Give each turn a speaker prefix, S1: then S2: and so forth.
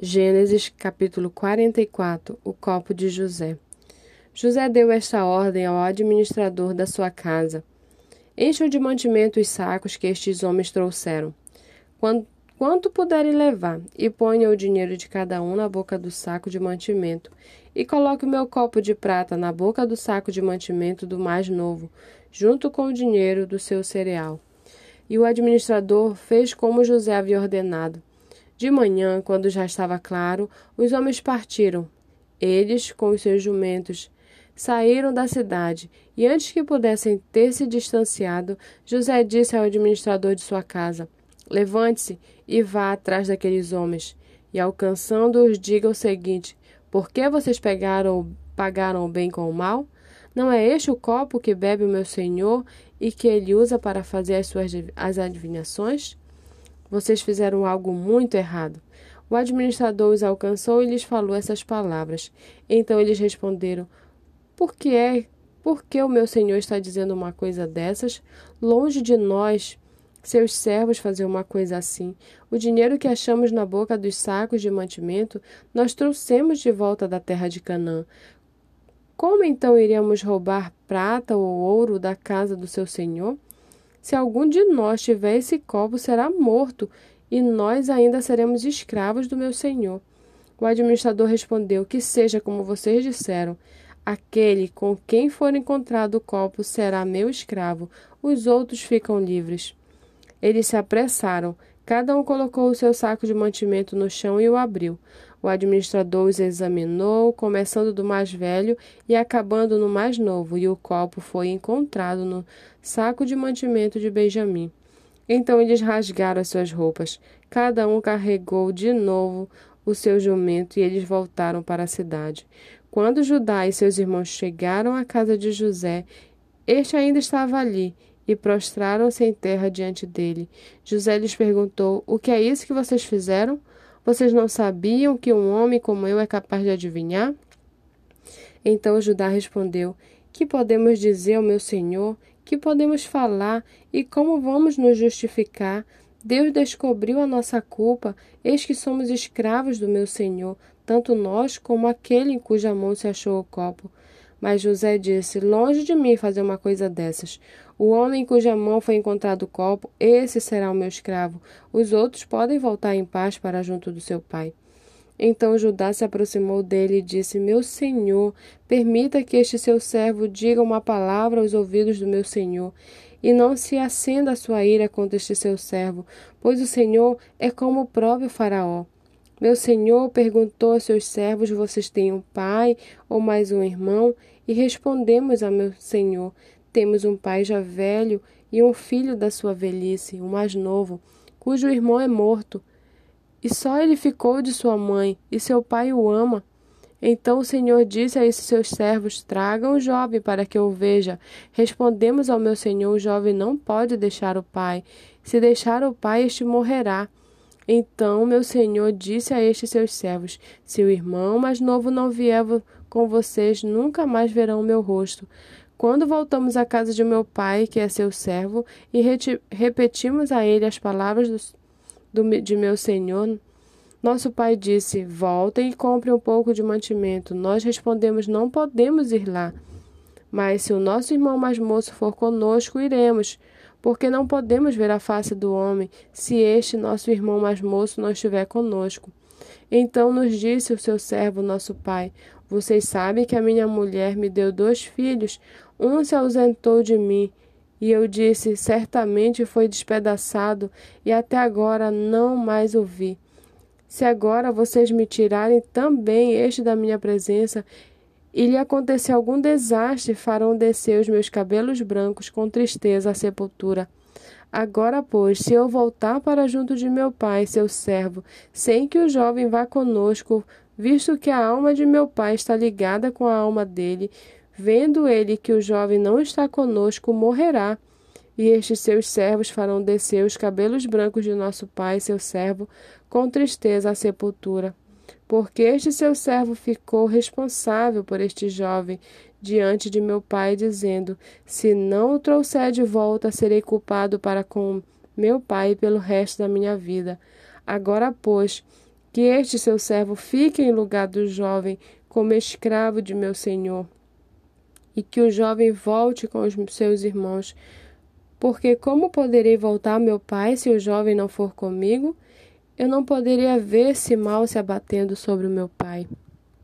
S1: Gênesis capítulo 44 O copo de José. José deu esta ordem ao administrador da sua casa: Encham de mantimento os sacos que estes homens trouxeram. Quanto, quanto puderem levar, e ponham o dinheiro de cada um na boca do saco de mantimento, e coloque o meu copo de prata na boca do saco de mantimento do mais novo, junto com o dinheiro do seu cereal. E o administrador fez como José havia ordenado. De manhã, quando já estava claro, os homens partiram. Eles, com os seus jumentos, saíram da cidade, e antes que pudessem ter se distanciado, José disse ao administrador de sua casa: Levante-se e vá atrás daqueles homens, e alcançando-os, diga o seguinte: Por que vocês pegaram, pagaram o bem com o mal? Não é este o copo que bebe o meu senhor e que ele usa para fazer as suas as adivinhações? Vocês fizeram algo muito errado. O administrador os alcançou e lhes falou essas palavras. Então eles responderam: Por que é? Por que o meu senhor está dizendo uma coisa dessas? Longe de nós, seus servos, fazer uma coisa assim. O dinheiro que achamos na boca dos sacos de mantimento, nós trouxemos de volta da terra de Canaã. Como então iríamos roubar prata ou ouro da casa do seu senhor? Se algum de nós tiver esse copo, será morto, e nós ainda seremos escravos do meu senhor. O administrador respondeu: Que seja como vocês disseram. Aquele com quem for encontrado o copo será meu escravo, os outros ficam livres. Eles se apressaram. Cada um colocou o seu saco de mantimento no chão e o abriu. O administrador os examinou, começando do mais velho e acabando no mais novo, e o copo foi encontrado no saco de mantimento de Benjamim. Então eles rasgaram as suas roupas. Cada um carregou de novo o seu jumento e eles voltaram para a cidade. Quando Judá e seus irmãos chegaram à casa de José, este ainda estava ali e prostraram-se em terra diante dele. José lhes perguntou: O que é isso que vocês fizeram? Vocês não sabiam que um homem como eu é capaz de adivinhar? Então Judá respondeu: Que podemos dizer ao meu senhor? Que podemos falar? E como vamos nos justificar? Deus descobriu a nossa culpa, eis que somos escravos do meu senhor, tanto nós como aquele em cuja mão se achou o copo. Mas José disse: Longe de mim fazer uma coisa dessas. O homem em cuja mão foi encontrado o copo, esse será o meu escravo. Os outros podem voltar em paz para junto do seu pai. Então Judá se aproximou dele e disse: Meu senhor, permita que este seu servo diga uma palavra aos ouvidos do meu senhor, e não se acenda a sua ira contra este seu servo, pois o senhor é como o próprio Faraó. Meu senhor perguntou a seus servos: Vocês têm um pai ou mais um irmão? E respondemos a meu senhor: temos um pai já velho e um filho da sua velhice, o mais novo, cujo irmão é morto. E só ele ficou de sua mãe, e seu pai o ama. Então o Senhor disse a esses seus servos: Tragam o jovem para que eu veja. Respondemos ao meu senhor: O jovem não pode deixar o pai. Se deixar o pai, este morrerá. Então meu senhor disse a estes seus servos: Se o irmão mais novo não vier com vocês, nunca mais verão meu rosto. Quando voltamos à casa de meu pai, que é seu servo, e repetimos a ele as palavras do, do, de meu senhor, nosso pai disse: Voltem e comprem um pouco de mantimento. Nós respondemos: Não podemos ir lá. Mas se o nosso irmão mais moço for conosco, iremos, porque não podemos ver a face do homem se este nosso irmão mais moço não estiver conosco. Então nos disse o seu servo, nosso pai: Vocês sabem que a minha mulher me deu dois filhos. Um se ausentou de mim, e eu disse: Certamente foi despedaçado, e até agora não mais o vi. Se agora vocês me tirarem também este da minha presença, e lhe acontecer algum desastre, farão descer os meus cabelos brancos com tristeza à sepultura. Agora, pois, se eu voltar para junto de meu pai, seu servo, sem que o jovem vá conosco, visto que a alma de meu pai está ligada com a alma dele, vendo ele que o jovem não está conosco, morrerá. E estes seus servos farão descer os cabelos brancos de nosso pai, seu servo, com tristeza à sepultura. Porque este seu servo ficou responsável por este jovem, diante de meu pai, dizendo: Se não o trouxer de volta, serei culpado para com meu pai pelo resto da minha vida. Agora, pois, Que este seu servo fique em lugar do jovem como escravo de meu senhor, e que o jovem volte com os seus irmãos. Porque como poderei voltar meu pai se o jovem não for comigo? Eu não poderia ver se mal se abatendo sobre o meu pai.